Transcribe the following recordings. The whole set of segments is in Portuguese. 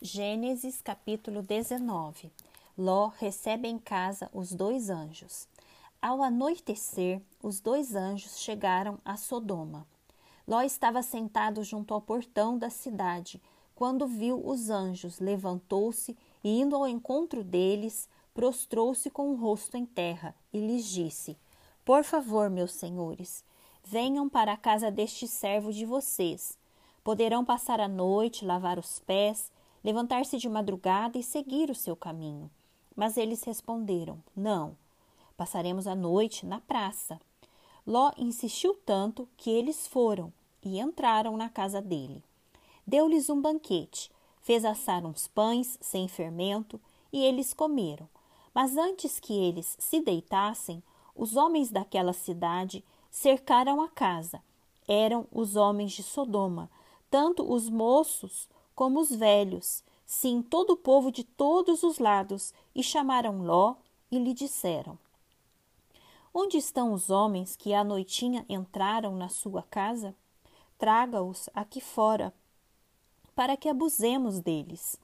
Gênesis capítulo 19 Ló recebe em casa os dois anjos. Ao anoitecer, os dois anjos chegaram a Sodoma. Ló estava sentado junto ao portão da cidade. Quando viu os anjos, levantou-se e, indo ao encontro deles, prostrou-se com o rosto em terra e lhes disse: Por favor, meus senhores, venham para a casa deste servo de vocês. Poderão passar a noite, lavar os pés levantar-se de madrugada e seguir o seu caminho. Mas eles responderam: Não, passaremos a noite na praça. Ló insistiu tanto que eles foram e entraram na casa dele. Deu-lhes um banquete, fez assar uns pães sem fermento e eles comeram. Mas antes que eles se deitassem, os homens daquela cidade cercaram a casa. Eram os homens de Sodoma, tanto os moços como os velhos, sim, todo o povo de todos os lados, e chamaram Ló e lhe disseram: Onde estão os homens que à noitinha entraram na sua casa? Traga-os aqui fora, para que abusemos deles.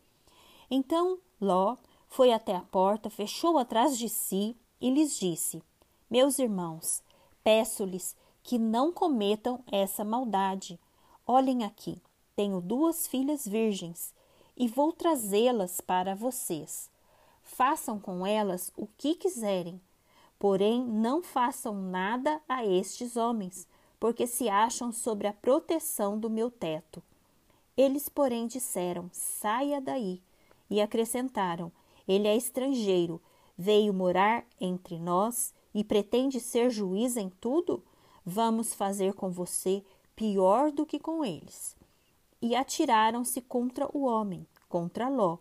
Então Ló foi até a porta, fechou atrás de si e lhes disse: Meus irmãos, peço-lhes que não cometam essa maldade. Olhem aqui, tenho duas filhas virgens e vou trazê-las para vocês. Façam com elas o que quiserem, porém não façam nada a estes homens, porque se acham sobre a proteção do meu teto. Eles, porém, disseram: Saia daí. E acrescentaram: Ele é estrangeiro, veio morar entre nós e pretende ser juiz em tudo? Vamos fazer com você pior do que com eles e atiraram-se contra o homem, contra Ló,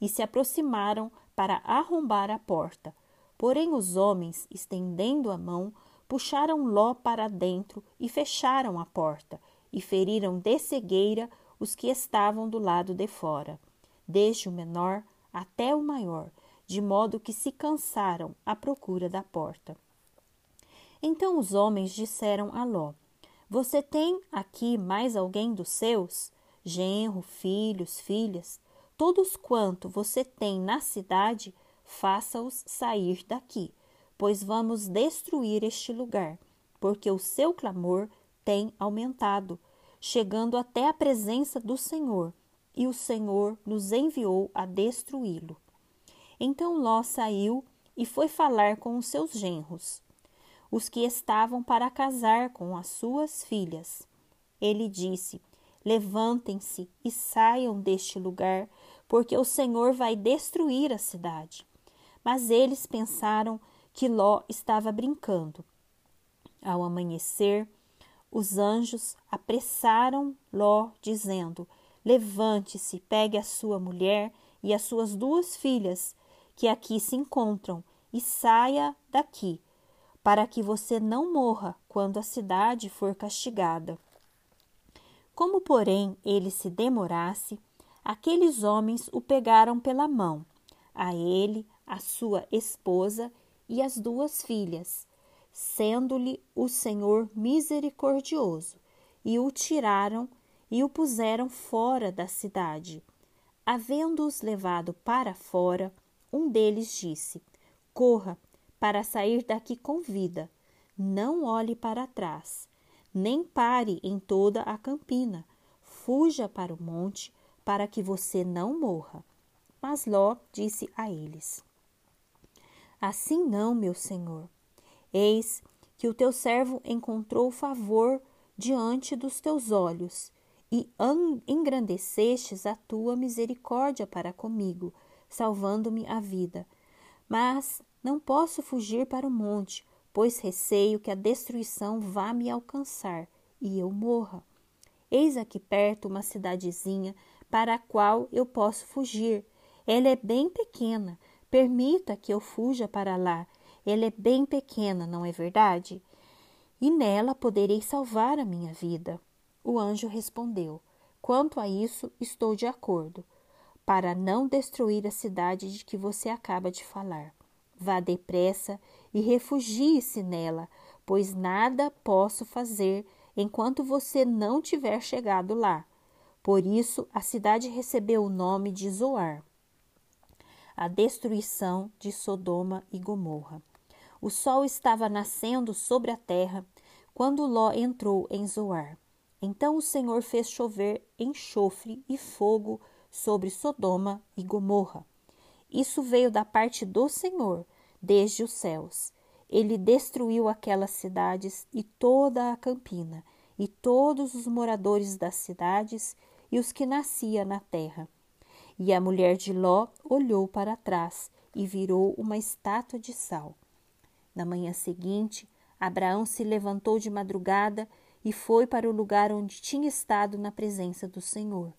e se aproximaram para arrombar a porta. Porém, os homens, estendendo a mão, puxaram Ló para dentro e fecharam a porta, e feriram de cegueira os que estavam do lado de fora, desde o menor até o maior, de modo que se cansaram à procura da porta. Então os homens disseram a Ló: Você tem aqui mais alguém dos seus? Genro, filhos, filhas, todos quanto você tem na cidade, faça-os sair daqui, pois vamos destruir este lugar, porque o seu clamor tem aumentado, chegando até a presença do Senhor, e o Senhor nos enviou a destruí-lo. Então Ló saiu e foi falar com os seus genros, os que estavam para casar com as suas filhas. Ele disse: Levantem-se e saiam deste lugar, porque o Senhor vai destruir a cidade. Mas eles pensaram que Ló estava brincando. Ao amanhecer, os anjos apressaram Ló, dizendo: Levante-se, pegue a sua mulher e as suas duas filhas, que aqui se encontram, e saia daqui, para que você não morra quando a cidade for castigada. Como, porém, ele se demorasse, aqueles homens o pegaram pela mão, a ele, a sua esposa e as duas filhas, sendo-lhe o Senhor misericordioso, e o tiraram e o puseram fora da cidade. Havendo-os levado para fora, um deles disse: Corra para sair daqui com vida, não olhe para trás nem pare em toda a campina. Fuja para o monte, para que você não morra. Mas Ló disse a eles: Assim não, meu senhor. Eis que o teu servo encontrou favor diante dos teus olhos, e engrandecestes a tua misericórdia para comigo, salvando-me a vida. Mas não posso fugir para o monte, pois receio que a destruição vá me alcançar e eu morra. Eis aqui perto uma cidadezinha para a qual eu posso fugir. Ela é bem pequena, permita que eu fuja para lá. Ela é bem pequena, não é verdade? E nela poderei salvar a minha vida. O anjo respondeu: Quanto a isso, estou de acordo, para não destruir a cidade de que você acaba de falar. Vá depressa e refugie-se nela, pois nada posso fazer enquanto você não tiver chegado lá. Por isso, a cidade recebeu o nome de Zoar, a destruição de Sodoma e Gomorra. O sol estava nascendo sobre a terra quando Ló entrou em Zoar. Então o Senhor fez chover enxofre e fogo sobre Sodoma e Gomorra. Isso veio da parte do Senhor, desde os céus. Ele destruiu aquelas cidades e toda a campina, e todos os moradores das cidades e os que nascia na terra. E a mulher de Ló olhou para trás e virou uma estátua de sal. Na manhã seguinte, Abraão se levantou de madrugada e foi para o lugar onde tinha estado na presença do Senhor.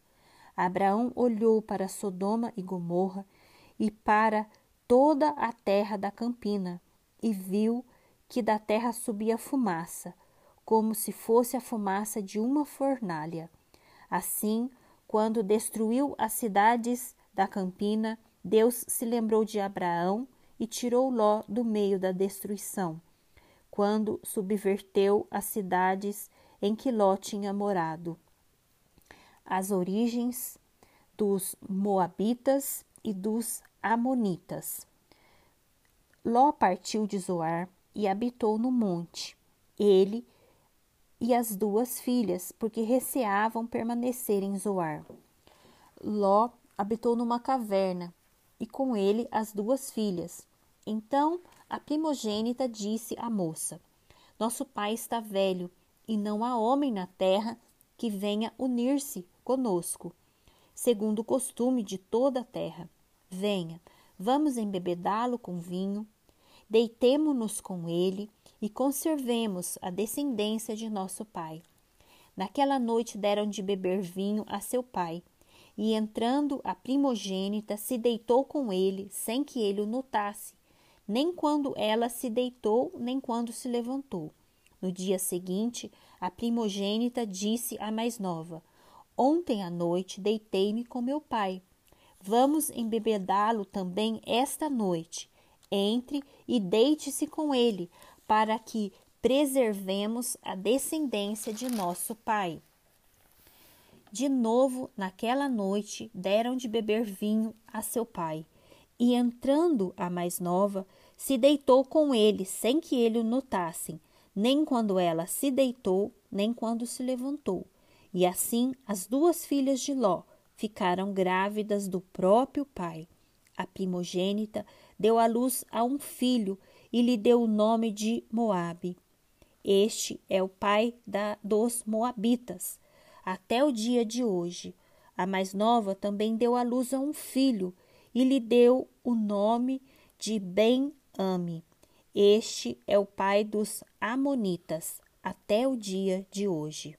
Abraão olhou para Sodoma e Gomorra e para toda a terra da campina e viu que da terra subia fumaça, como se fosse a fumaça de uma fornalha. Assim, quando destruiu as cidades da campina, Deus se lembrou de Abraão e tirou Ló do meio da destruição, quando subverteu as cidades em que Ló tinha morado. As origens dos Moabitas e dos Amonitas. Ló partiu de Zoar e habitou no monte, ele e as duas filhas, porque receavam permanecer em Zoar. Ló habitou numa caverna e com ele as duas filhas. Então a primogênita disse à moça: Nosso pai está velho e não há homem na terra que venha unir-se conosco, segundo o costume de toda a terra. Venha, vamos embebedá-lo com vinho, deitemo-nos com ele e conservemos a descendência de nosso pai. Naquela noite deram de beber vinho a seu pai, e entrando a primogênita se deitou com ele, sem que ele o notasse, nem quando ela se deitou, nem quando se levantou. No dia seguinte, a primogênita disse à mais nova: Ontem à noite deitei-me com meu pai. Vamos embebedá-lo também esta noite. Entre e deite-se com ele, para que preservemos a descendência de nosso pai. De novo, naquela noite, deram de beber vinho a seu pai. E entrando a mais nova, se deitou com ele, sem que ele o notasse, nem quando ela se deitou, nem quando se levantou. E assim as duas filhas de Ló ficaram grávidas do próprio pai. A primogênita deu à luz a um filho e lhe deu o nome de Moabe. Este é o pai da, dos Moabitas, até o dia de hoje. A mais nova também deu à luz a um filho e lhe deu o nome de Ben-Ami. Este é o pai dos Amonitas, até o dia de hoje.